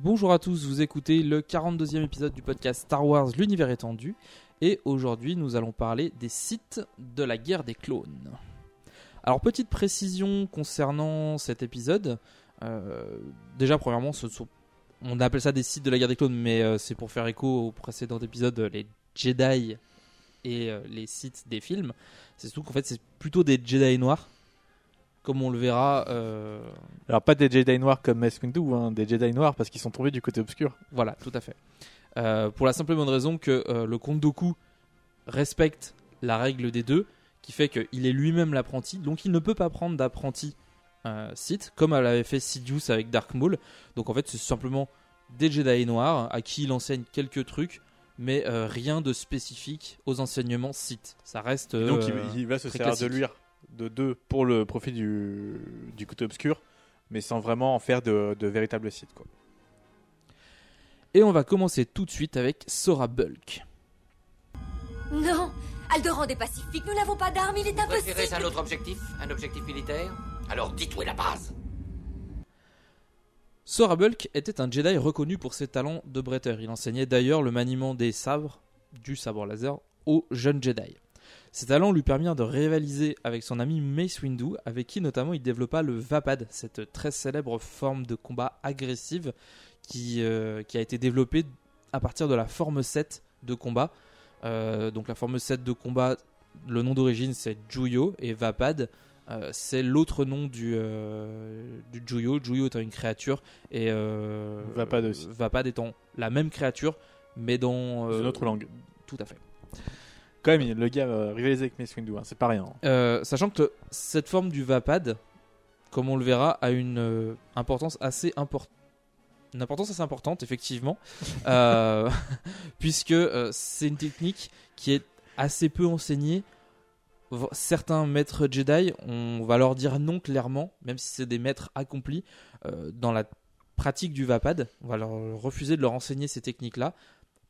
Bonjour à tous, vous écoutez le 42e épisode du podcast Star Wars L'univers étendu. Et aujourd'hui nous allons parler des sites de la guerre des clones. Alors petite précision concernant cet épisode, euh, déjà premièrement on appelle ça des sites de la guerre des clones mais euh, c'est pour faire écho au précédent épisode les Jedi et euh, les sites des films, c'est surtout qu'en fait c'est plutôt des Jedi noirs comme on le verra euh, Alors pas des Jedi noirs comme Mace Windu, hein, des Jedi noirs parce qu'ils sont tombés du côté obscur. Voilà, tout à fait. Euh, pour la simple et bonne raison que euh, le comte Doku respecte la règle des deux, qui fait qu'il est lui-même l'apprenti, donc il ne peut pas prendre d'apprenti euh, Sith, comme elle avait fait Sidious avec Dark Maul. Donc en fait, c'est simplement des Jedi noirs à qui il enseigne quelques trucs, mais euh, rien de spécifique aux enseignements Sith. Ça reste. Donc il, il va se servir de lui de deux pour le profit du, du côté obscur, mais sans vraiment en faire de, de véritables sites. Quoi. Et on va commencer tout de suite avec Sora Bulk. Non Alderan est pacifique, nous n'avons pas d'armes, il est Préférez un impossible autre objectif Un objectif militaire? Alors dites où est la base Sora Bulk était un Jedi reconnu pour ses talents de bretteur. Il enseignait d'ailleurs le maniement des sabres, du sabre laser, aux jeunes Jedi. Ses talents lui permirent de rivaliser avec son ami Mace Windu, avec qui notamment il développa le Vapad, cette très célèbre forme de combat agressive qui, euh, qui a été développée à partir de la forme 7 de combat. Euh, donc la forme 7 de combat, le nom d'origine c'est Juyo et Vapad. euh, c'est l'autre nom du, du Juyo. Juyo étant une créature et Vapad aussi. Vapad étant la même créature, mais dans une autre langue. Tout à fait. Quand même, le gars euh, rivalisé avec Mace Windu, hein, c'est pas rien. Euh, sachant que cette forme du Vapad, comme on le verra, a une euh, importance assez importante. Une importance assez importante, effectivement, euh, puisque c'est une technique qui est assez peu enseignée. Certains maîtres Jedi, on va leur dire non clairement, même si c'est des maîtres accomplis dans la pratique du Vapad. On va leur refuser de leur enseigner ces techniques-là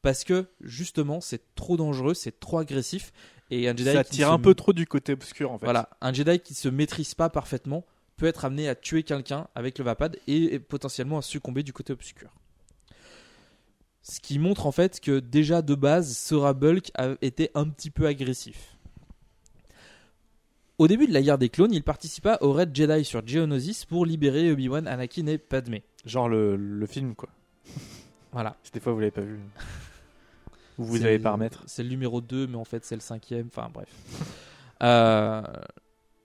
parce que justement c'est trop dangereux, c'est trop agressif et un Jedi Ça tire se- un peu trop du côté obscur en fait. voilà, un Jedi qui se maîtrise pas parfaitement peut être amené à tuer quelqu'un avec le Vapad et, et potentiellement à succomber du côté obscur. Ce qui montre en fait que déjà de base, Sora Bulk a été un petit peu agressif. Au début de la guerre des clones, il participa au raid Jedi sur Geonosis pour libérer Obi-Wan, Anakin et Padmé. Genre le, le film quoi. Voilà. Si des fois vous l'avez pas vu. Ou vous C'est- avez pas remettre. C'est le numéro 2, mais en fait c'est le cinquième. Enfin bref. Euh,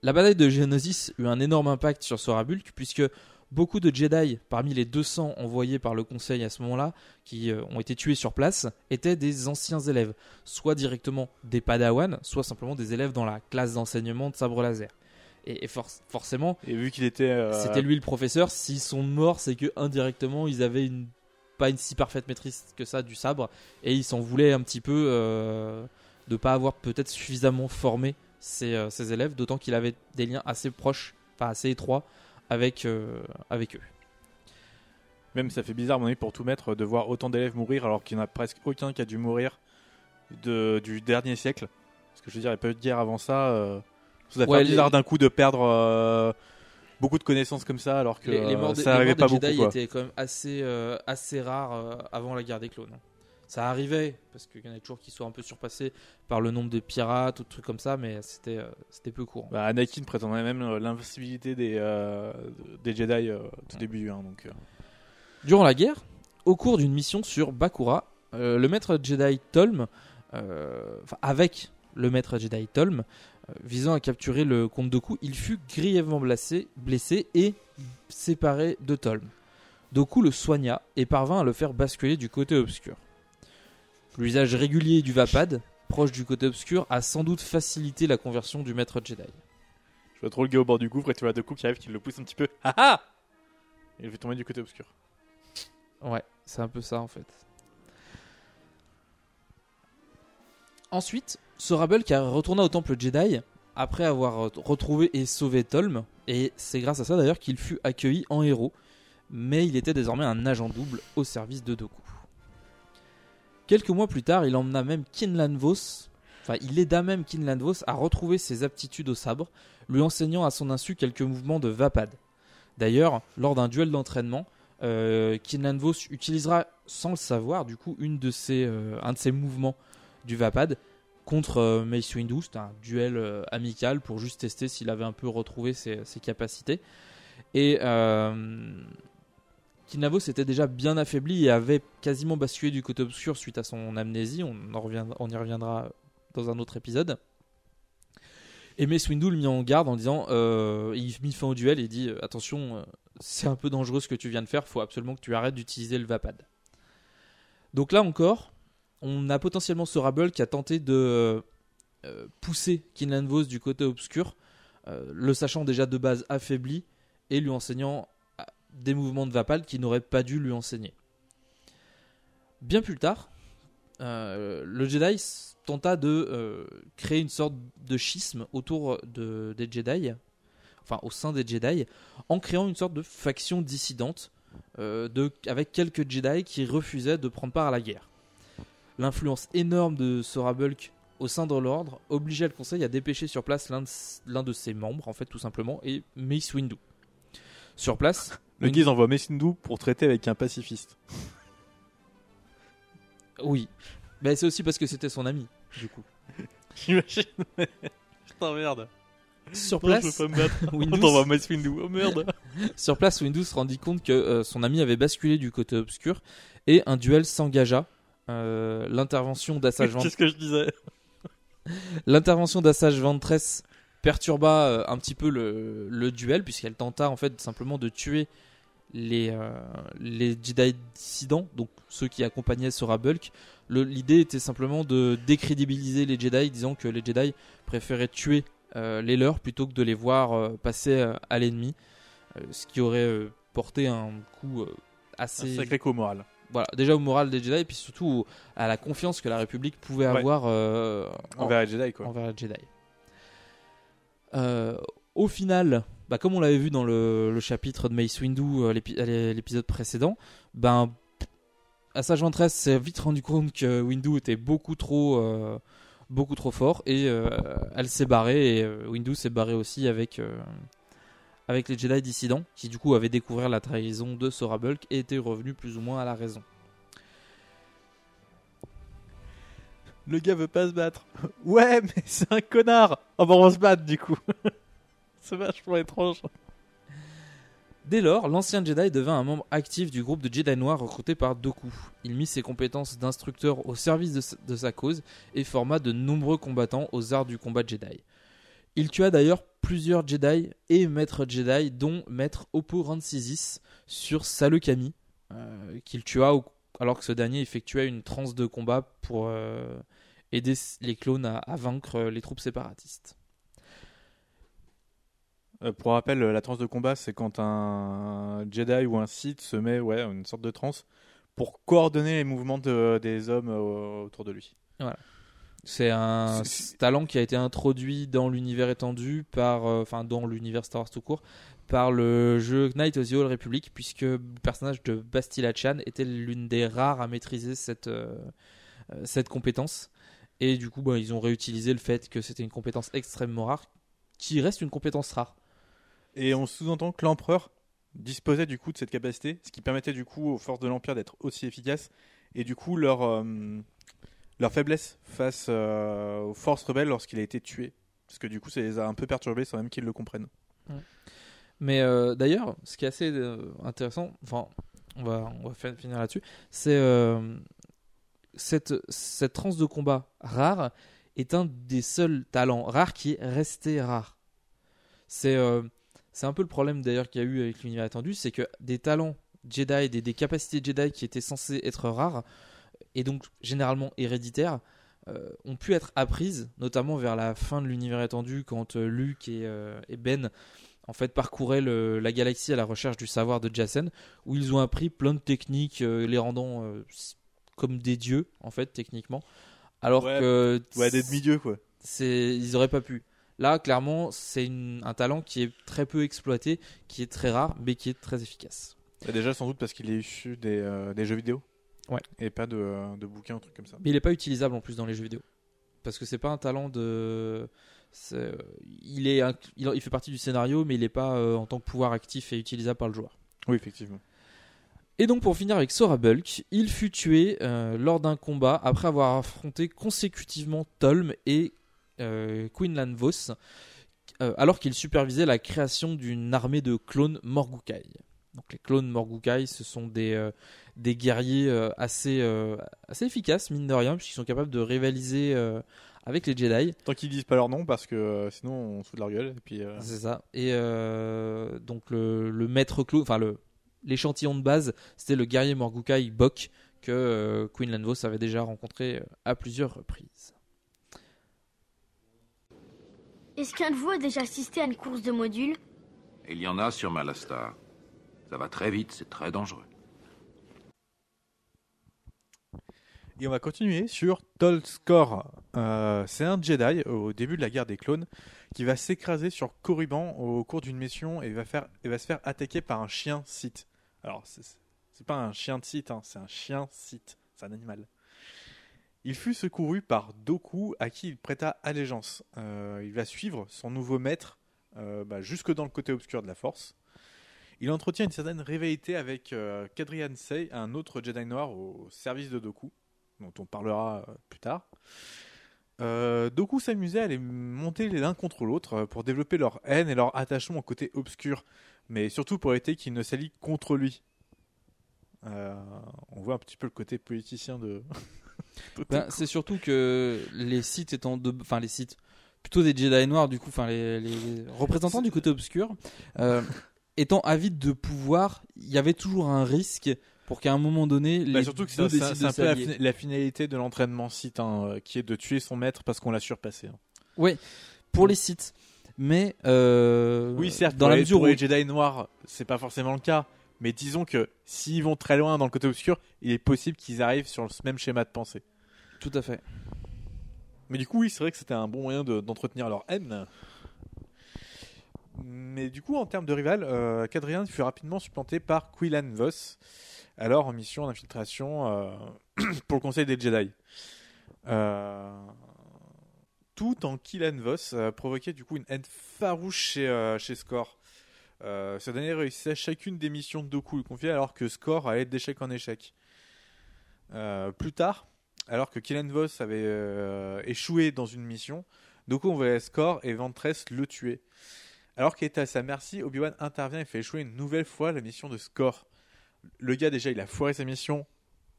la bataille de Geonosis eut un énorme impact sur Sora Bulk, puisque beaucoup de Jedi, parmi les 200 envoyés par le Conseil à ce moment-là, qui euh, ont été tués sur place, étaient des anciens élèves, soit directement des Padawan, soit simplement des élèves dans la classe d'enseignement de sabre laser. Et, et for- forcément, Et vu qu'il était. euh, c'était lui le professeur. S'ils sont morts, c'est que indirectement, ils avaient une pas une si parfaite maîtrise que ça du sabre, et ils s'en voulaient un petit peu euh, de pas avoir peut-être suffisamment formé ses, euh, ses élèves, d'autant qu'il avait des liens assez proches, enfin assez étroits avec euh, avec eux. Même ça fait bizarre, à mon avis, pour tout mettre, de voir autant d'élèves mourir alors qu'il n'y en a presque aucun qui a dû mourir de, du dernier siècle. Parce que je veux dire, il n'y a pas eu de guerre avant ça. Euh, ça doit Ouais, faire les- bizarre d'un coup de perdre euh, beaucoup de connaissances comme ça alors que Les, les euh, morts des, ça les arrivait morts pas des beaucoup. Jedi étaient quand même assez, euh, assez rares euh, avant la guerre des clones. Ça arrivait, parce qu'il y en a toujours qui sont un peu surpassés par le nombre de pirates ou de trucs comme ça, mais c'était euh, c'était peu courant. Bah, Anakin prétendait même l'invincibilité des, euh, des Jedi tout début. hein, donc. Durant la guerre, au cours d'une mission sur Bakura, le maître Jedi Tolm, enfin avec le maître Jedi Tolm, visant à capturer le comte Doku, il fut grièvement blessé, blessé et séparé de Tolm. Doku le soigna et parvint à le faire basculer du côté obscur. L'usage régulier du Vapad, proche du côté obscur, a sans doute facilité la conversion du maître Jedi. Je vois trop le gars au bord du gouffre et tu vois Doku qui arrive, qui le pousse un petit peu. Ah ah il fait tomber du côté obscur. Ouais, c'est un peu ça en fait. Ensuite, Sorabel qui retourna au temple Jedi après avoir retrouvé et sauvé Tolm, et c'est grâce à ça d'ailleurs qu'il fut accueilli en héros, mais il était désormais un agent double au service de Doku. Quelques mois plus tard, il emmena même Kinlan Vos, enfin il aida même Kinlan Vos à retrouver ses aptitudes au sabre, lui enseignant à son insu quelques mouvements de Vapad. D'ailleurs, lors d'un duel d'entraînement, euh, Kinlan Vos utilisera sans le savoir du coup euh, un de ses mouvements du Vapad contre euh, Mace Windu. C'était un duel euh, amical pour juste tester s'il avait un peu retrouvé ses, capacités. Et euh, Kinlan Vos était déjà bien affaibli et avait quasiment basculé du côté obscur suite à son amnésie. On, en on y reviendra dans un autre épisode. Et Mace Windu le mit en garde en disant, il mit fin au duel et dit attention, c'est un peu dangereux ce que tu viens de faire, faut absolument que tu arrêtes d'utiliser le Vapad. Donc là encore, on a potentiellement ce Rabble qui a tenté de euh, pousser Kinlan Vos du côté obscur, euh, le sachant déjà de base affaibli et lui enseignant ah, des mouvements de Vapad qu'il n'aurait pas dû lui enseigner. Bien plus tard, euh, le Jedi tenta de euh, créer une sorte de schisme autour de, des Jedi, enfin au sein des Jedi, en créant une sorte de faction dissidente euh, de, avec quelques Jedi qui refusaient de prendre part à la guerre. L'influence énorme de Sora Bulk au sein de l'ordre obligeait le Conseil à dépêcher sur place l'un de, ses membres, en fait tout simplement, et Mace Windu. Sur place, Le guise envoie Messindu pour traiter avec un pacifiste. oui. Mais c'est aussi parce que c'était son ami, du coup. J'imagine. Putain, merde. Sur Non, je place, peux pas me battre. Windu On t'envoie Mace Windu. Oh merde. Sur place, Windu se rendit compte que euh, son ami avait basculé du côté obscur et un duel s'engagea. Euh, L'intervention d'Assage Vent- Qu'est-ce que je disais? L'intervention d'Assage Ventress perturba euh, un petit peu le, le duel puisqu'elle tenta en fait simplement de tuer les, euh, les Jedi dissidents, donc ceux qui accompagnaient Sora Bulk. L'idée était simplement de décrédibiliser les Jedi, disant que les Jedi préféraient tuer les leurs plutôt que de les voir passer à l'ennemi, ce qui aurait porté un coup Un assez sacré coup moral. Voilà, déjà au moral des Jedi et puis surtout à la confiance que la République pouvait Ouais. avoir euh, en- Envers les Jedi, quoi. envers les Jedi. Euh, au final, bah, comme on l'avait vu dans le, le chapitre de Mace Windu, euh, l'épi- l'épisode précédent, ben Assage Ventress s'est vite rendu compte que Windu était beaucoup trop, euh, beaucoup trop fort et elle s'est barrée et Windu s'est barré aussi avec, avec les Jedi dissidents qui du coup avaient découvert la trahison de Sora Bulk et étaient revenus plus ou moins à la raison. Le gars veut pas se battre. Ouais, mais c'est un connard. Oh bah on va se battre du coup. c'est vachement étrange. Dès lors, l'ancien Jedi devint un membre actif du groupe de Jedi Noirs recruté par Doku. Il mit ses compétences d'instructeur au service de sa, de sa cause et forma de nombreux combattants aux arts du combat Jedi. Il tua d'ailleurs plusieurs Jedi et maîtres Jedi, dont maître Oppo Rancisis sur Salukami, euh, qu'il tua au- alors que ce dernier effectuait une transe de combat pour euh, aider les clones à- à vaincre les troupes séparatistes. Euh, pour rappel, la transe de combat, c'est quand un Jedi ou un Sith se met ouais, une sorte de transe pour coordonner les mouvements de- des hommes euh, autour de lui. C'est un talent qui a été introduit dans l'univers étendu par, euh, enfin dans l'univers Star Wars tout court, par le jeu Knight of the Old Republic, puisque le personnage de Bastila Chan était l'une des rares à maîtriser cette euh, euh, cette compétence. Et du coup, bah, ils ont réutilisé le fait que c'était une compétence extrêmement rare, qui reste une compétence rare. Et on sous-entend que l'empereur disposait du coup de cette capacité, ce qui permettait du coup aux forces de l'Empire d'être aussi efficaces, et du coup leur, euh, leur faiblesse face euh, aux forces rebelles lorsqu'il a été tué. Parce que du coup ça les a un peu perturbés sans même qu'ils le comprennent. Mais euh, d'ailleurs, ce qui est assez euh, intéressant, enfin, on va, on va finir là-dessus, c'est cette, cette transe de combat rare est un des seuls talents rares qui est resté rare. C'est c'est un peu le problème d'ailleurs qu'il y a eu avec l'univers étendu, c'est que des talents Jedi, des, des capacités Jedi qui étaient censées être rares, et donc généralement héréditaires, euh, ont pu être apprises, notamment vers la fin de l'univers étendu, quand euh, Luke et, euh, et Ben en fait parcouraient le- la galaxie à la recherche du savoir de Jacen, où ils ont appris plein de techniques, euh, les rendant euh, comme des dieux en fait techniquement, alors Ouais, que Ouais, des demi-dieux quoi. c'est ils auraient pas pu. Là, clairement, c'est un talent qui est très peu exploité, qui est très rare, mais qui est très efficace. Bah, déjà sans doute parce qu'il est issu des, euh, des jeux vidéo. Ouais. Et pas de, euh, de bouquins, un truc comme ça. Mais il n'est pas utilisable en plus dans les jeux vidéo. Parce que c'est pas un talent de. euh, Il, est, un- il, il fait partie du scénario, mais il n'est pas euh, en tant que pouvoir actif et utilisable par le joueur. Oui, effectivement. Et donc pour finir avec Sora Bulk, il fut tué euh, lors d'un combat après avoir affronté consécutivement Tolm et euh, Quinlan Vos, euh, alors qu'il supervisait la création d'une armée de clones Morgukai. Donc les clones Morgukai, ce sont des, des guerriers euh, assez, euh, assez efficaces, mine de rien, puisqu'ils sont capables de rivaliser euh, avec les Jedi. Tant qu'ils disent pas leur nom parce que euh, sinon on se fout de leur gueule. Et puis, euh, C'est ça. Et euh, donc le, le maître clone, enfin le l'échantillon de base, c'était le guerrier Morgukai Bok que euh, Queen Lanvos avait déjà rencontré à plusieurs reprises. Est-ce qu'un de vous a déjà assisté à une course de modules? Il y en a sur Malastar. Ça va très vite, c'est très dangereux. Et on va continuer sur Tolskor. Euh, c'est un Jedi au début de la guerre des clones qui va s'écraser sur Korriban au cours d'une mission et va, se faire attaquer par un chien Sith. Alors, c'est c'est pas un chien de Sith, hein, c'est un chien Sith. C'est un animal. Il fut secouru par Doku à qui il prêta allégeance. Euh, il va suivre son nouveau maître euh, bah, jusque dans le côté obscur de la Force. Il entretient une certaine rivalité avec euh, Kadrian Sei, un autre Jedi noir au service de Doku dont on parlera euh, plus tard. Euh, Doku s'amusait à les monter l'un contre l'autre euh, pour développer leur haine et leur attachement au côté obscur, mais surtout pour éviter qu'ils ne s'allient contre lui. Euh, on voit un petit peu le côté politicien de. de Ben, c'est surtout que les sites étant de, enfin les sites, plutôt des Jedi noirs du coup, enfin les, les représentants du côté obscur, euh, étant avides de pouvoir, il y avait toujours un risque pour qu'à un moment donné, Bah, les surtout que deux c'est un peu la, finalité de l'entraînement site, hein, euh, qui est de tuer son maître parce qu'on l'a surpassé. hein. Oui, pour les sites. Mais euh, Oui, certes, dans la les, mesure où les Jedi noirs, c'est pas forcément le cas. Mais disons que s'ils vont très loin dans le côté obscur, il est possible qu'ils arrivent sur le même schéma de pensée. tout à fait. Mais du coup, oui, c'est vrai que c'était un bon moyen de- d'entretenir leur haine. Mais du coup, en termes de rival, euh, fut rapidement supplanté par Quillan Vos, alors en mission d'infiltration euh, pour le Conseil des Jedi. Euh, tout en Quillan Vos euh, provoquait du coup une haine farouche chez, Score. Euh, ce dernier réussissait chacune des missions de Doku lui confiait alors que Score allait d'échec en échec. Plus tard, alors que Killen Voss avait échoué dans une mission, Doku envoyait Score et Ventress le tuer. Alors qu'il était à sa merci, Obi-Wan intervient et fait échouer une nouvelle fois la mission de Score. Le gars, déjà, il a foiré sa mission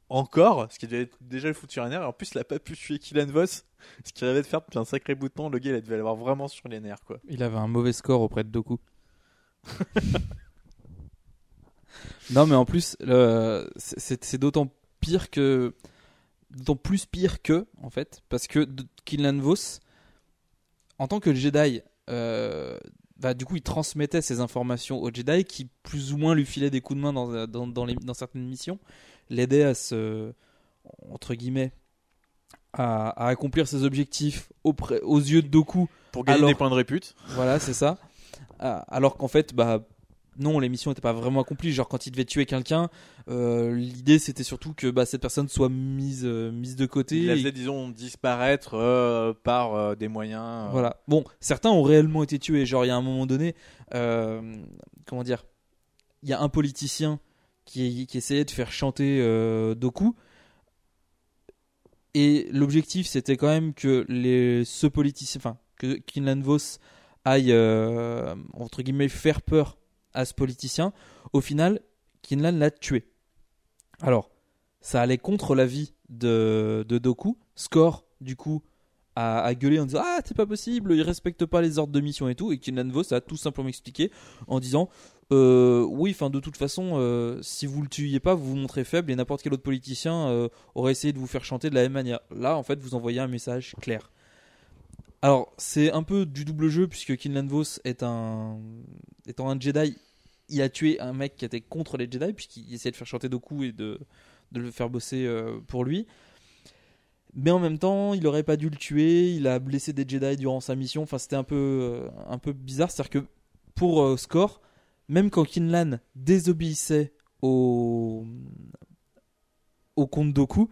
encore, ce qui devait déjà le foutu sur les nerfs, et en plus, il a pas pu tuer Killen Voss, ce qu'il rêvait de faire depuis un sacré bout de temps. Le gars, il devait l'avoir vraiment sur les nerfs, quoi. Il avait un mauvais score auprès de Doku. non, mais en plus, c'est- d'autant pire que. D'autant plus pire que, en fait, parce que D- Killian Vos, en tant que Jedi, euh, bah, du coup, il transmettait ces informations aux Jedi qui, plus ou moins, lui filaient des coups de main dans, dans, dans, les- dans certaines missions, l'aidaient à se. entre guillemets. À, à accomplir ses objectifs auprès, aux yeux de Doku Pour gagner Alors- des points de répute. voilà, c'est ça. Euh, Alors qu'en fait, bah, non, les missions n'étaient pas vraiment accomplies. Genre quand il devait tuer quelqu'un, euh, l'idée c'était surtout que bah, cette personne soit mise euh, mise de côté. Il la et- faisait, disons, disparaître euh, par des moyens. Voilà. Bon, certains ont réellement été tués. Genre, il y a un moment donné, comment dire, il y a un politicien qui, qui essayait de faire chanter Doku. Et l'objectif, c'était quand même que les, ce politicien, enfin, que Kinlan Vos aille, entre guillemets, faire peur à ce politicien. Au final, Kinlan l'a tué. Alors, ça allait contre l'avis de, de Doku. Score, du coup, a, a gueulé en disant Ah, c'est pas possible, il respecte pas les ordres de mission et tout. Et Kinlan Vos a tout simplement expliqué en disant euh, Oui, enfin, de toute façon, euh, si vous le tuiez pas, vous vous montrez faible et n'importe quel autre politicien euh, aurait essayé de vous faire chanter de la même manière. Là, en fait, vous envoyez un message clair. Alors, c'est un peu du double jeu puisque Kinlan Vos est un, étant un Jedi, il a tué un mec qui était contre les Jedi puisqu'il essayait de faire chanter Doku et de, le faire bosser euh, pour lui. Mais en même temps, il aurait pas dû le tuer. Il a blessé des Jedi durant sa mission. Enfin, c'était un peu, euh, un peu bizarre. C'est-à-dire que pour euh, Score, même quand Kinlan désobéissait au, au compte Doku,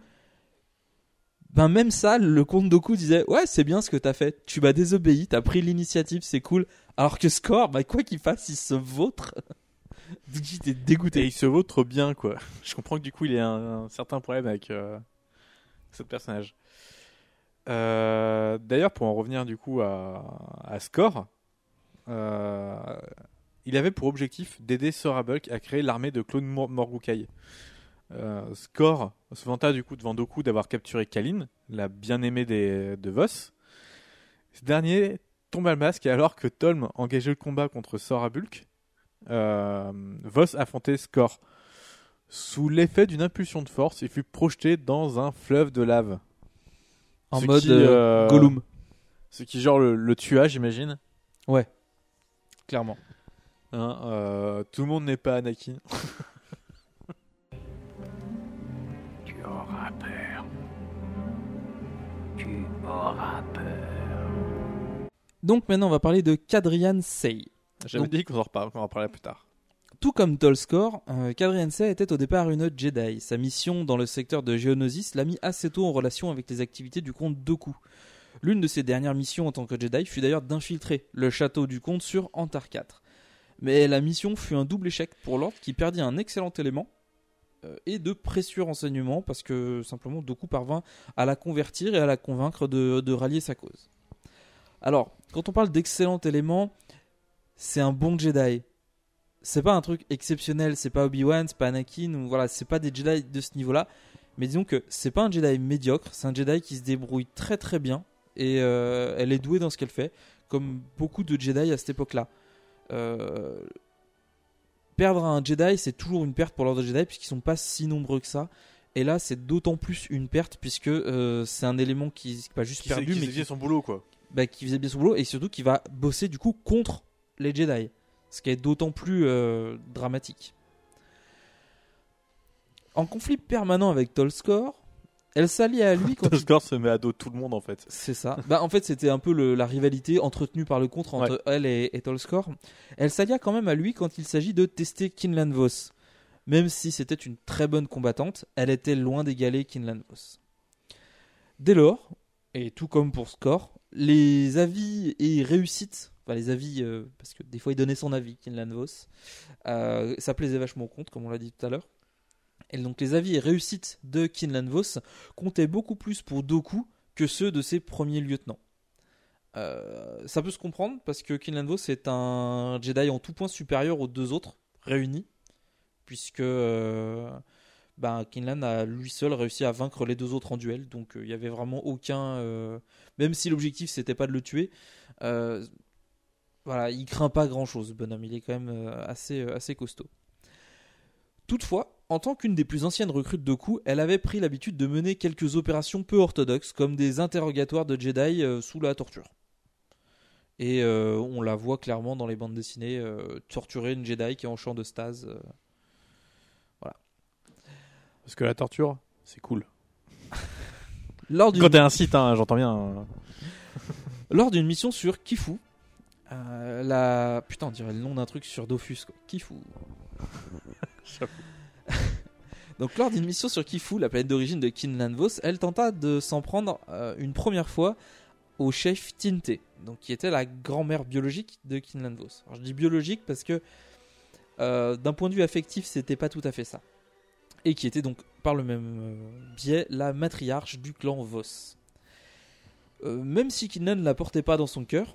ben même ça, le compte Doku disait ouais c'est bien ce que t'as fait. Tu m'as désobéi, t'as pris l'initiative, c'est cool. Alors que Score, bah quoi qu'il fasse, il se vautre. J'étais dégoûté. il se vaut trop bien, quoi. Je comprends que du coup, il y a un, certain problème avec euh, ce personnage. Euh, D'ailleurs, pour en revenir du coup à, Score, euh, il avait pour objectif d'aider Sora Bulk à créer l'armée de clones Mor-. Euh, Score se vanta du coup devant Doku d'avoir capturé Kalin, la bien-aimée des- de Vos. Ce dernier tombe à le masque et alors que Tolm engageait le combat contre Sora Bulk, euh, Vos affrontait Score. Sous l'effet d'une impulsion de force, il fut projeté dans un fleuve de lave. En Ce mode qui, euh, euh, Gollum, Ce qui genre le, le tua, j'imagine. clairement. Hein, tout le monde n'est pas Anakin. Donc maintenant, on va parler de Kadrian Sei. J'avais dit qu'on en reparle, en parlerait plus tard. Tout comme Tolskor, euh, Kadrian Sei était au départ une Jedi. Sa mission dans le secteur de Geonosis l'a mis assez tôt en relation avec les activités du comte Doku. L'une de ses dernières missions en tant que Jedi fut d'ailleurs d'infiltrer le château du comte sur Antar 4. Mais la mission fut un double échec pour l'ordre qui perdit un excellent élément et de précieux renseignements parce que simplement Doku parvint à la convertir et à la convaincre de, rallier sa cause. Alors, quand on parle d'excellent élément, c'est un bon Jedi. C'est pas un truc exceptionnel, c'est pas Obi-Wan, c'est pas Anakin, voilà, c'est pas des Jedi de ce niveau-là. Mais disons que c'est pas un Jedi médiocre, c'est un Jedi qui se débrouille très très bien et euh, elle est douée dans ce qu'elle fait, comme beaucoup de Jedi à cette époque-là. Euh, perdre un Jedi, c'est toujours une perte pour l'ordre Jedi puisqu'ils sont pas si nombreux que ça. Et là, c'est d'autant plus une perte puisque euh, c'est un élément qui pas juste Qui, perdu, qui mais faisait qui, son boulot, quoi. bah, qui faisait bien son boulot et surtout qui va bosser du coup contre les Jedi. Ce qui est d'autant plus euh, dramatique. En conflit permanent avec Tolskor, elle s'allie à lui quand il se met à dos tout le monde, en fait. c'est ça. Bah, en fait, c'était un peu le- la rivalité entretenue par le contre entre elle et, et. Elle s'allia quand même à lui quand il s'agit de tester Kinlan Vos. Même si c'était une très bonne combattante, elle était loin d'égaler Kinlan Vos. Dès lors, et tout comme pour Score, les avis et réussites, enfin les avis, euh, parce que des fois il donnait son avis, Kinlan Vos, euh, ça plaisait vachement au compte, comme on l'a dit tout à l'heure. Et donc les avis et réussites de Kinlan Vos comptaient beaucoup plus pour Doku que ceux de ses premiers lieutenants. Euh, ça peut se comprendre parce que Kinlan Vos est un Jedi en tout point supérieur aux deux autres réunis, puisque euh, ben, Kinlan a lui seul réussi à vaincre les deux autres en duel, donc euh, il y avait vraiment aucun. même si l'objectif c'était pas de le tuer, voilà, il craint pas grand chose, bonhomme, il est quand même assez, assez costaud. Toutefois, en tant qu'une des plus anciennes recrues de Doku, elle avait pris l'habitude de mener quelques opérations peu orthodoxes, comme des interrogatoires de Jedi euh, sous la torture. Et euh, on la voit clairement dans les bandes dessinées euh, torturer une Jedi qui est en champ de stase. euh. Parce que la torture, c'est cool. Lors d'une Quand t'es un site, hein, j'entends bien. euh, Lors d'une mission sur Kifu, la... Putain, on dirait le nom d'un truc sur Dofus, quoi. Kifu. Donc, lors d'une mission sur Kifu, la planète d'origine de Kinlan Vos, elle tenta de s'en prendre euh, une première fois au chef Tinte, donc qui était la grand-mère biologique de Kinlan Vos. Alors, je dis biologique parce que euh, d'un point de vue affectif, c'était pas tout à fait ça. Et qui était donc, par le même euh, biais, la matriarche du clan Vos. Même si Kinlan ne la portait pas dans son cœur,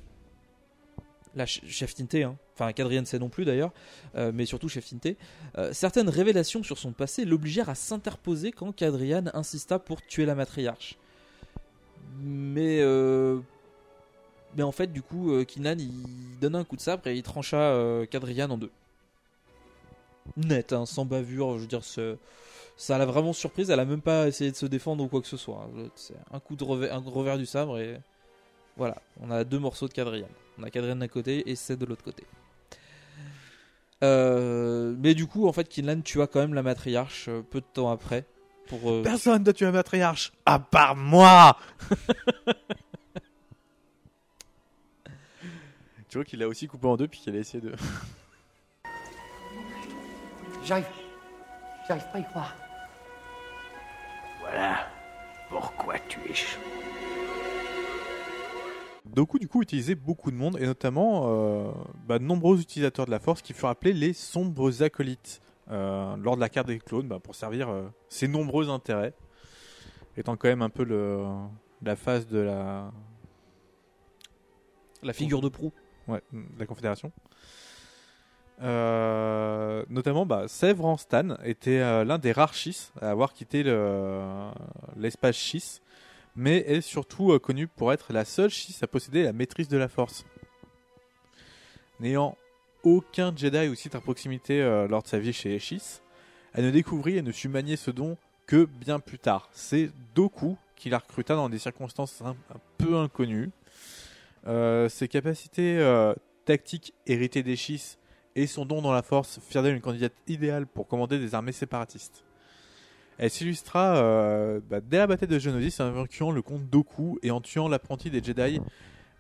la ch- chef Tinte, hein, enfin qu'Adrienne sait non plus d'ailleurs, euh, mais surtout chef Tinte, euh, certaines révélations sur son passé l'obligèrent à s'interposer quand Cadrian insista pour tuer la matriarche. Mais, euh, mais en fait, du coup, Kinlan il donne un coup de sabre et il trancha Cadrian en deux. Net, hein, sans bavure, je veux dire, ça l'a vraiment surprise. Elle a même pas essayé de se défendre ou quoi que ce soit. hein. C'est un coup de revers du sabre et voilà, on a deux morceaux de Cadrian. On a Cadrian d'un côté et c'est de l'autre côté. Euh, mais du coup, en fait, Kinlan tua quand même la matriarche euh, peu de temps après. Pour, euh, Personne ne tue un matriarche, à part moi Tu vois qu'il a aussi coupé en deux puis qu'il a essayé de. J'arrive. J'arrive pas à y croire. Voilà pourquoi tu es chaud. Doku du coup utilisait beaucoup de monde et notamment euh, bah, de nombreux utilisateurs de la force qui furent appelés les sombres acolytes euh, lors de la carte des clones bah, pour servir euh, ses nombreux intérêts étant quand même un peu le, la phase de la la figure de proue. Ouais, de la confédération. Euh, notamment bah, Sèvres en Stan était euh, l'un des rares Schiss à avoir quitté le- l'espace Schiss mais est surtout euh, connue pour être la seule Schiss à posséder la maîtrise de la force. N'ayant aucun Jedi ou Sith à proximité euh, lors de sa vie chez Schiss, elle ne découvrit et ne sut manier ce don que bien plus tard. C'est Doku qui la recruta dans des circonstances un, peu inconnues. Euh, ses capacités tactiques héritées des et son don dans la force firent d'elle une candidate idéale pour commander des armées séparatistes. Elle s'illustra euh, bah, dès la bataille de Geonosis en vainquant le comte Doku et en tuant l'apprenti des Jedi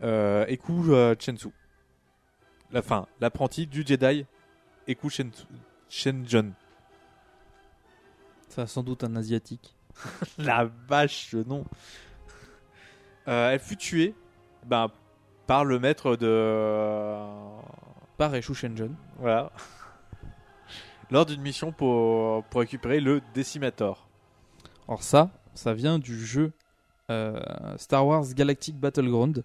euh, Eku euh, Chensu. La fin, l'apprenti du Jedi Eku Shenjon. Ça a sans doute un asiatique. La vache. Euh, elle fut tuée bah, par le maître de. Par Eshu Shenjon. Voilà. Lors d'une mission pour, pour récupérer le Decimator. Alors ça, ça vient du jeu euh, Star Wars Galactic Battleground,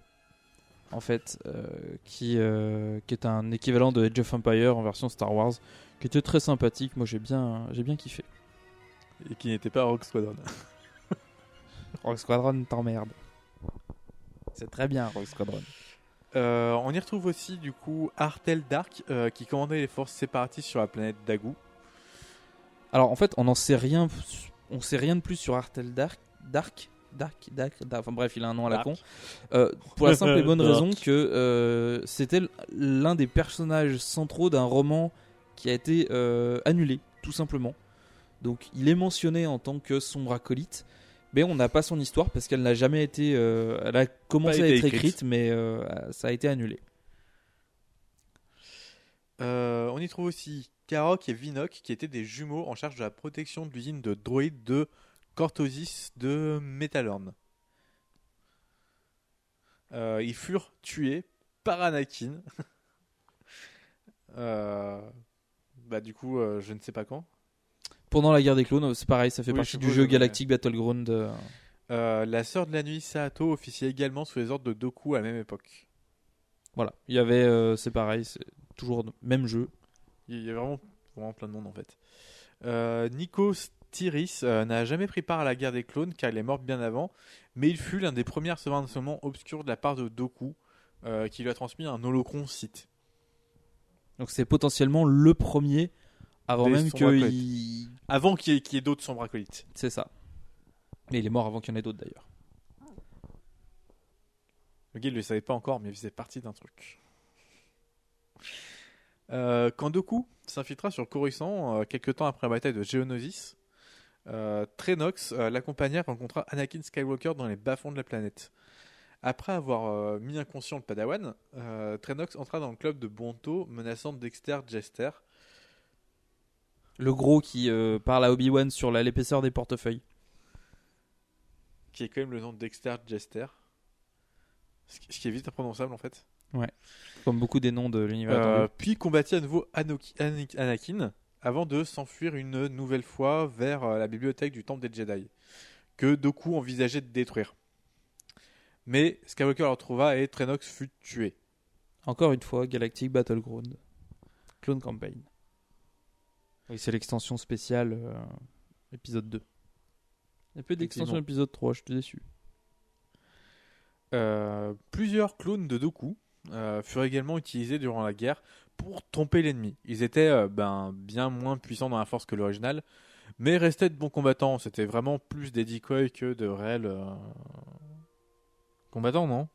en fait, euh, qui, euh, qui est un équivalent de Age of Empire en version Star Wars, qui était très sympathique. Moi, j'ai bien, j'ai bien kiffé. Et qui n'était pas Rogue Squadron. Rogue Squadron t'emmerde. C'est très bien, Rogue Squadron. Euh, on y retrouve aussi du coup Artel Dark euh, qui commandait les forces séparatistes sur la planète Dagu. Alors en fait, on n'en sait rien, on sait rien de plus sur Artel Dark, Dark, Dark, Dark, Dark. Enfin bref, il a un nom à la Dark. con. Euh, pour la simple et bonne raison que euh, c'était l'un des personnages centraux d'un roman qui a été euh, annulé, tout simplement. Donc il est mentionné en tant que sombre acolyte, mais on n'a pas son histoire parce qu'elle n'a jamais été. euh, elle a commencé Pas à être écrite. écrite, mais euh, ça a été annulé. Euh, on y trouve aussi Karok et Vinok qui étaient des jumeaux en charge de la protection de l'usine de droïdes de Cortosis de Metalorn. Euh, ils furent tués par Anakin. Euh, bah du coup, euh, je ne sais pas quand. Pendant la guerre des clones, c'est pareil, ça fait Oui, partie je du jeu Galactic Battleground. euh, Euh, la sœur de la nuit Sato officiait également sous les ordres de Doku à la même époque. Voilà, il y avait, euh, c'est pareil, c'est toujours le même jeu. Il y a vraiment, vraiment plein de monde en fait. Euh, Nikos Tiris euh, n'a jamais pris part à la guerre des clones car il est mort bien avant, mais il fut l'un des premiers à recevoir un enseignement obscur de la part de Doku qui lui a transmis un holocron Sith. Donc c'est potentiellement le premier avant même que il... Avant qu'il y ait, ait d'autres sombres acolytes. C'est ça. Mais il est mort avant qu'il y en ait d'autres d'ailleurs. Le gars il ne le savait pas encore, mais il faisait partie d'un truc. Euh, quand Doku s'infiltra sur Coruscant, euh, quelques temps après la bataille de Geonosis, euh, Trenox euh, l'accompagna et rencontra Anakin Skywalker dans les bas-fonds de la planète. Après avoir euh, mis inconscient le Padawan, euh, Trenox entra dans le club de Bonto, menaçant Dexter Jester. Le gros qui euh, parle à Obi-Wan sur la- l'épaisseur des portefeuilles. qui est quand même le nom de Dexter Jester. Ce qui ce qui est vite imprononçable en fait. Ouais. Comme beaucoup des noms de l'univers. Euh, étendu. puis combattit à nouveau Anoki- Anakin avant de s'enfuir une nouvelle fois vers euh, la bibliothèque du Temple des Jedi, que Doku envisageait de détruire. Mais Skywalker le retrouva et Trenox fut tué. Encore une fois, Galactic Battleground. Clone Campaign. Oui, c'est l'extension spéciale euh, épisode 2. Il y a peu d'extension épisode 3, je suis déçu. Euh, plusieurs clones de Doku euh, furent également utilisés durant la guerre pour tromper l'ennemi. Ils étaient euh, ben, bien moins puissants dans la force que l'original, mais restaient de bons combattants. C'était vraiment plus des decoys que de réels euh, combattants, non?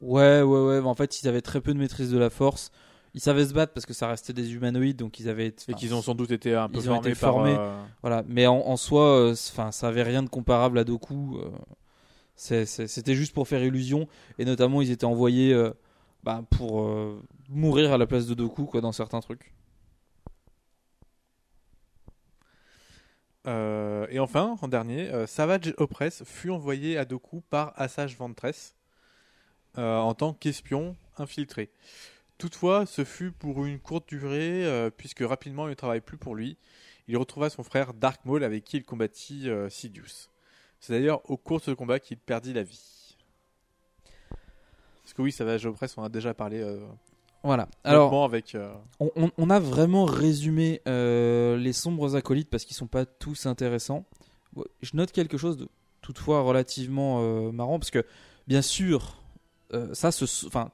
Ouais, ouais, ouais. En fait, ils avaient très peu de maîtrise de la force. Ils savaient se battre parce que ça restait des humanoïdes, donc ils avaient. Et qu'ils ont sans doute été un peu ils ont formés été par, formés. euh, Voilà, mais en, en soi, euh, enfin, ça avait rien de comparable à Doku. euh, C'était juste pour faire illusion, et notamment ils étaient envoyés euh, bah, pour euh, mourir à la place de Doku, quoi, dans certains trucs. Euh, et enfin, en dernier, euh, Savage Opress fut envoyé à Doku par Assage Ventress euh, en tant qu'espion infiltré. Toutefois, ce fut pour une courte durée, euh, puisque rapidement il ne travaille plus pour lui. Il retrouva son frère Dark Maul avec qui il combattit euh, Sidious. C'est d'ailleurs au cours de ce combat qu'il perdit la vie. Parce que oui, Savage Opress, on a déjà parlé euh, Voilà. Alors, avec. euh, on, on- on a vraiment résumé les sombres acolytes parce qu'ils sont pas tous intéressants. Je note quelque chose de toutefois relativement marrant parce que bien sûr, ça, enfin,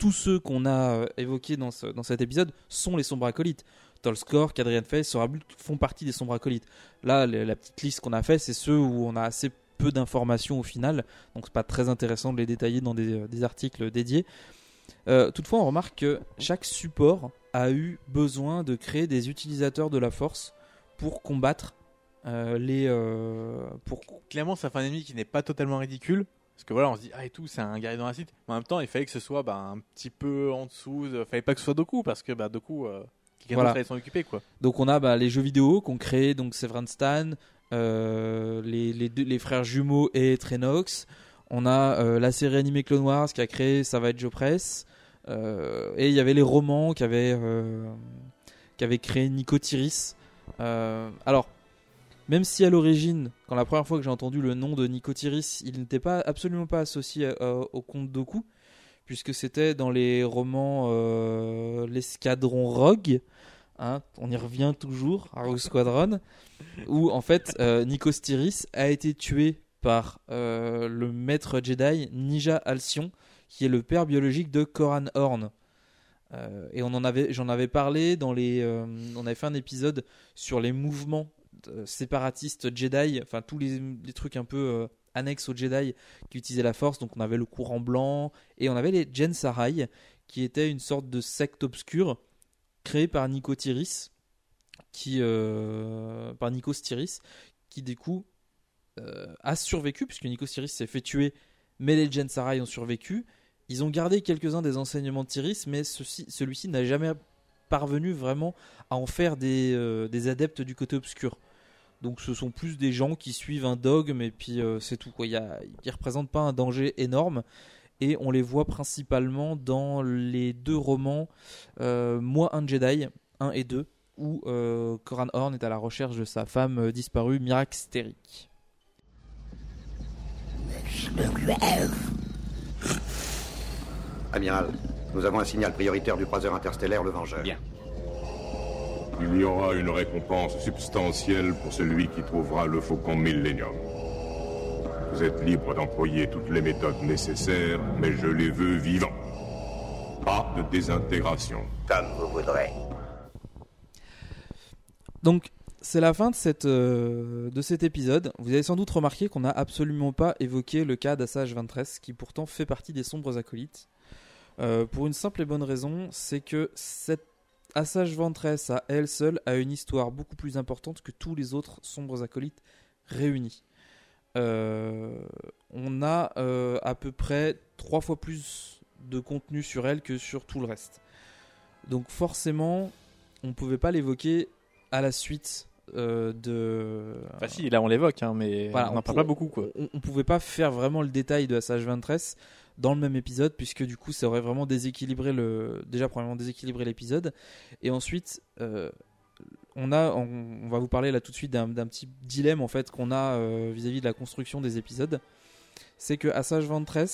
tous ceux qu'on a euh, évoqués dans, dans cet épisode sont les sombres acolytes. Tolskor, Cadrian Face, Sorabul font partie des sombres acolytes. Là, la petite liste qu'on a fait, c'est ceux où on a assez peu d'informations au final, donc c'est pas très intéressant de les détailler dans des, des articles dédiés. Euh, toutefois, on remarque que chaque support a eu besoin de créer des utilisateurs de la force pour combattre euh, les. euh. Clairement, ça fait un ennemi qui n'est pas totalement ridicule. Parce que voilà, on se dit, ah et tout, c'est un guerrier dans la site. Mais en même temps, il fallait que ce soit bah, un petit peu en dessous. Il fallait pas que ce soit Doku, parce que bah, Doku, euh, quelqu'un Voilà. d'autre s'en occuper, quoi. Donc on a bah, les jeux vidéo qu'ont créé donc Severin Stan, euh, les, les, deux- les frères jumeaux et Trenox. On a euh, la série animée Clone Wars qui a créé Savage Opress. Euh, et il y avait les romans qu'avait créé Nico Tiris. Alors, même si à l'origine, quand la première fois que j'ai entendu le nom de Nico Tiris, il n'était pas absolument pas associé euh, au conte Doku, puisque c'était dans les romans euh, L'escadron Rogue. Hein, on y revient toujours Rogue Squadron, où en fait euh, a été tué par euh, le maître Jedi Nija Alcyon, qui est le père biologique de Koran Horn. Et j'en avais parlé dans les, on avait fait un épisode sur les mouvements séparatistes Jedi, enfin tous les, trucs un peu euh, annexes aux Jedi qui utilisaient la Force. Donc on avait le courant blanc et on avait les Jen Sarai, qui était une sorte de secte obscure créée par Nico Tiris, qui euh, par Nico Styris, qui du coup euh, a survécu puisque Nico Styris s'est fait tuer, mais les Jen Sarai ont survécu. Ils ont gardé quelques-uns des enseignements de Tyris, mais celui-ci n'a jamais parvenu vraiment à en faire euh, des adeptes du côté obscur. Donc ce sont plus des gens qui suivent un dogme et puis euh, c'est tout. Quoi. Il y a- ils ne représentent pas un danger énorme et on les voit principalement dans les deux romans euh, Moi un Jedi 1 et 2 où euh, Coran Horn est à la recherche de sa femme euh, disparue Mirax Terrik. Amiral, nous avons un signal prioritaire du croiseur interstellaire Le Vengeur. Bien. Il y aura une récompense substantielle pour celui qui trouvera le faucon Millennium. Vous êtes libre d'employer toutes les méthodes nécessaires, mais je les veux vivants. Pas de désintégration. Comme vous voudrez. Donc, c'est la fin de, cette, euh, de cet épisode. Vous avez sans doute remarqué qu'on n'a absolument pas évoqué le cas d'Assage 23, qui pourtant fait partie des sombres acolytes. Euh, pour une simple et bonne raison, c'est que cette Assage 23 à elle seule a une histoire beaucoup plus importante que tous les autres sombres acolytes réunis. euh, on a euh, à peu près trois fois plus de contenu sur elle que sur tout le reste. Donc forcément, on pouvait pas l'évoquer à la suite euh, de. Bah si, là on l'évoque, hein, mais Voilà, on n'en parle pas beaucoup. Quoi. On, on pouvait pas faire vraiment le détail de Assage 23 dans le même épisode, puisque du coup ça aurait vraiment déséquilibré le. Déjà, premièrement, déséquilibré l'épisode. Et ensuite, euh, on, va vous parler là tout de suite d'un petit dilemme en fait qu'on a euh, vis-à-vis de la construction des épisodes. C'est que Assage 23,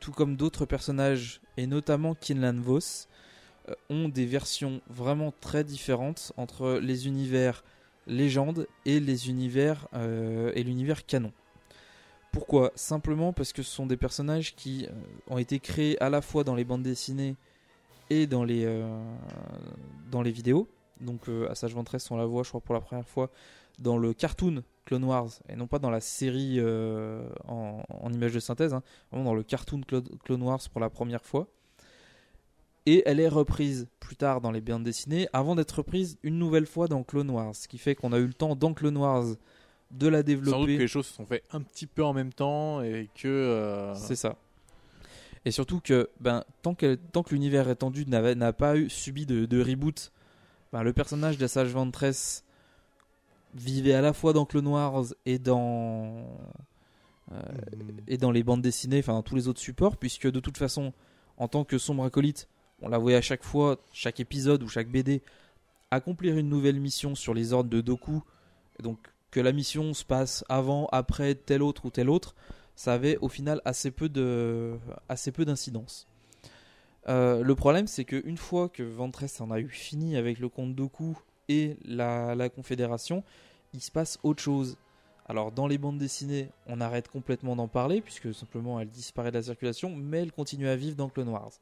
tout comme d'autres personnages, et notamment Kinlan Vos, euh, ont des versions vraiment très différentes entre les univers légende et les univers et l'univers canon. Pourquoi? Simplement parce que ce sont des personnages qui euh, ont été créés à la fois dans les bandes dessinées et dans les euh, dans vidéos. Donc euh, Assage 23 on la voit je crois pour la première fois dans le cartoon Clone Wars et non pas dans la série en, en image de synthèse, hein, vraiment dans le cartoon Clo- Clone Wars pour la première fois. Et elle est reprise plus tard dans les bandes dessinées, avant d'être reprise une nouvelle fois dans Clone Wars. Ce qui fait qu'on a eu le temps dans Clone Wars de la Sans doute que développer. les choses se sont faites un petit peu en même temps et que. euh, C'est ça. Et surtout que ben, tant, que, tant que l'univers étendu n'a pas eu, subi de, de reboot, ben, le personnage d'Assage Ventress vivait à la fois dans Clone Wars et dans, euh, et dans les bandes dessinées, enfin dans tous les autres supports, puisque de toute façon, en tant que sombre acolyte, on la voyait à chaque fois, chaque épisode ou chaque BD, accomplir une nouvelle mission sur les ordres de Doku. Donc que la mission se passe avant, après tel autre ou tel autre, ça avait au final assez peu de d'incidence. Euh, le problème, c'est que une fois que Ventress en a eu fini avec le compte Doku et la, la Confédération, il se passe autre chose. Alors dans les bandes dessinées, on arrête complètement d'en parler puisque simplement elle disparaît de la circulation, mais elle continue à vivre dans Clone Wars.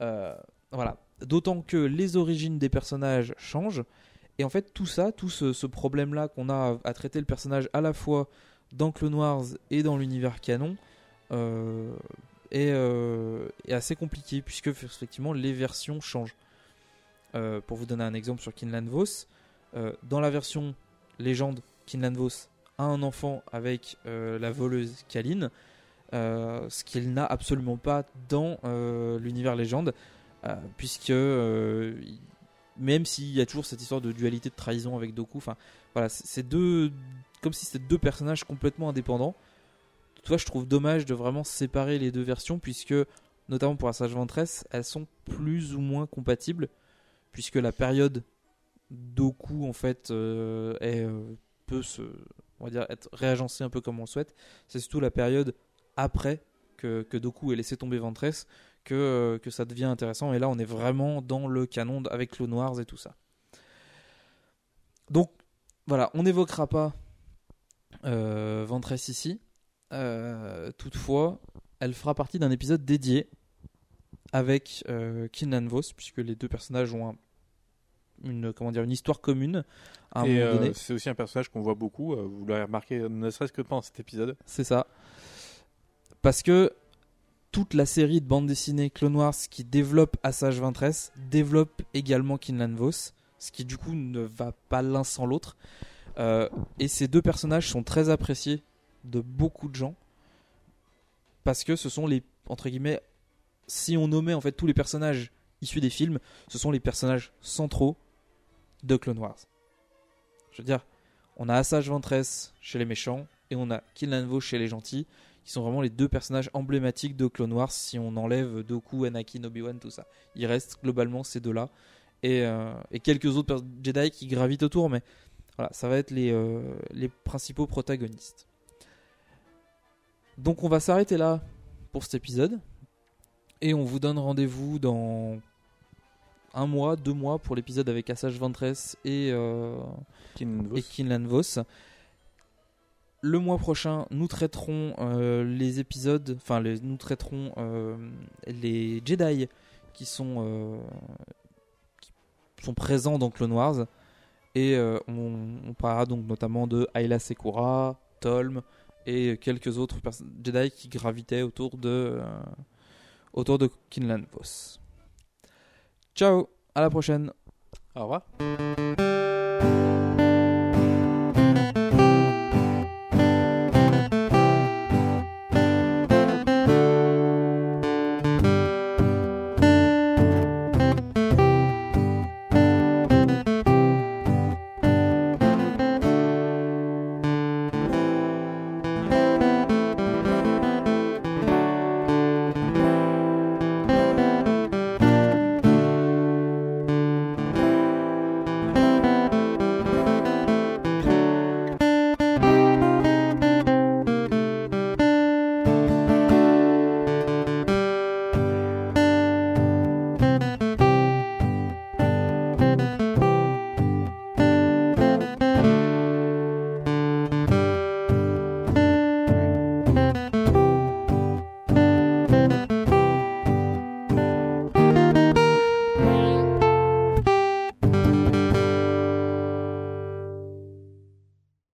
Euh, voilà. D'autant que les origines des personnages changent. Et en fait, tout ça, tout ce, problème-là qu'on a à traiter le personnage à la fois dans Clone Wars et dans l'univers canon euh, est, euh, est assez compliqué puisque effectivement les versions changent. Euh, pour vous donner un exemple sur Kinlan Vos, dans la version légende, Kinlan Vos a un enfant avec la voleuse Kaline, ce qu'il n'a absolument pas dans l'univers légende, puisque même s'il y a toujours cette histoire de dualité de trahison avec Doku, enfin voilà, c'est deux, comme si c'était deux personnages complètement indépendants. Toutefois, je trouve dommage de vraiment séparer les deux versions, puisque notamment pour Assage Ventress, elles sont plus ou moins compatibles, puisque la période Doku en fait euh, euh, peut se, on va dire, être réagencée un peu comme on le souhaite. C'est surtout la période après que, que Doku ait laissé tomber Ventress que, euh, que ça devient intéressant. Et là, on est vraiment dans le canon avec Clone Wars et tout ça. Donc, voilà, on n'évoquera pas euh, Ventress ici. Euh, toutefois, elle fera partie d'un épisode dédié avec euh, Kinlan Vos, puisque les deux personnages ont un- une, comment dire, une histoire commune à un et moment euh, c'est aussi un personnage qu'on voit beaucoup. vous l'avez remarqué, ne serait-ce que pendant cet épisode. C'est ça. Parce que toute la série de bandes dessinées Clone Wars qui développe Assage 23 développe également Kinlan Vos, ce qui du coup ne va pas l'un sans l'autre. Euh, et ces deux personnages sont très appréciés de beaucoup de gens parce que ce sont les entre guillemets si on nommait en fait tous les personnages issus des films, ce sont les personnages centraux de Clone Wars. Je veux dire, on a Assage Ventress chez les méchants et on a Kinlan Vos chez les gentils, qui sont vraiment les deux personnages emblématiques de Clone Wars si on enlève Doku, Anakin, Obi-Wan, tout ça. Il reste globalement ces deux-là et, euh, et quelques autres Jedi qui gravitent autour, mais voilà, ça va être les, euh, les principaux protagonistes. Donc on va s'arrêter là pour cet épisode et on vous donne rendez-vous dans un mois, deux mois pour l'épisode avec Assage Ventress et, euh, et Kinlan Vos. Le mois prochain, nous traiterons euh, les épisodes, enfin, nous traiterons euh, les Jedi qui sont, euh, qui sont présents dans Clone Wars. Et on, parlera donc notamment de Ayla Sekura, Tolm et quelques autres Jedi qui gravitaient autour de, autour de Kinlan Vos. Ciao, à la prochaine. Au revoir.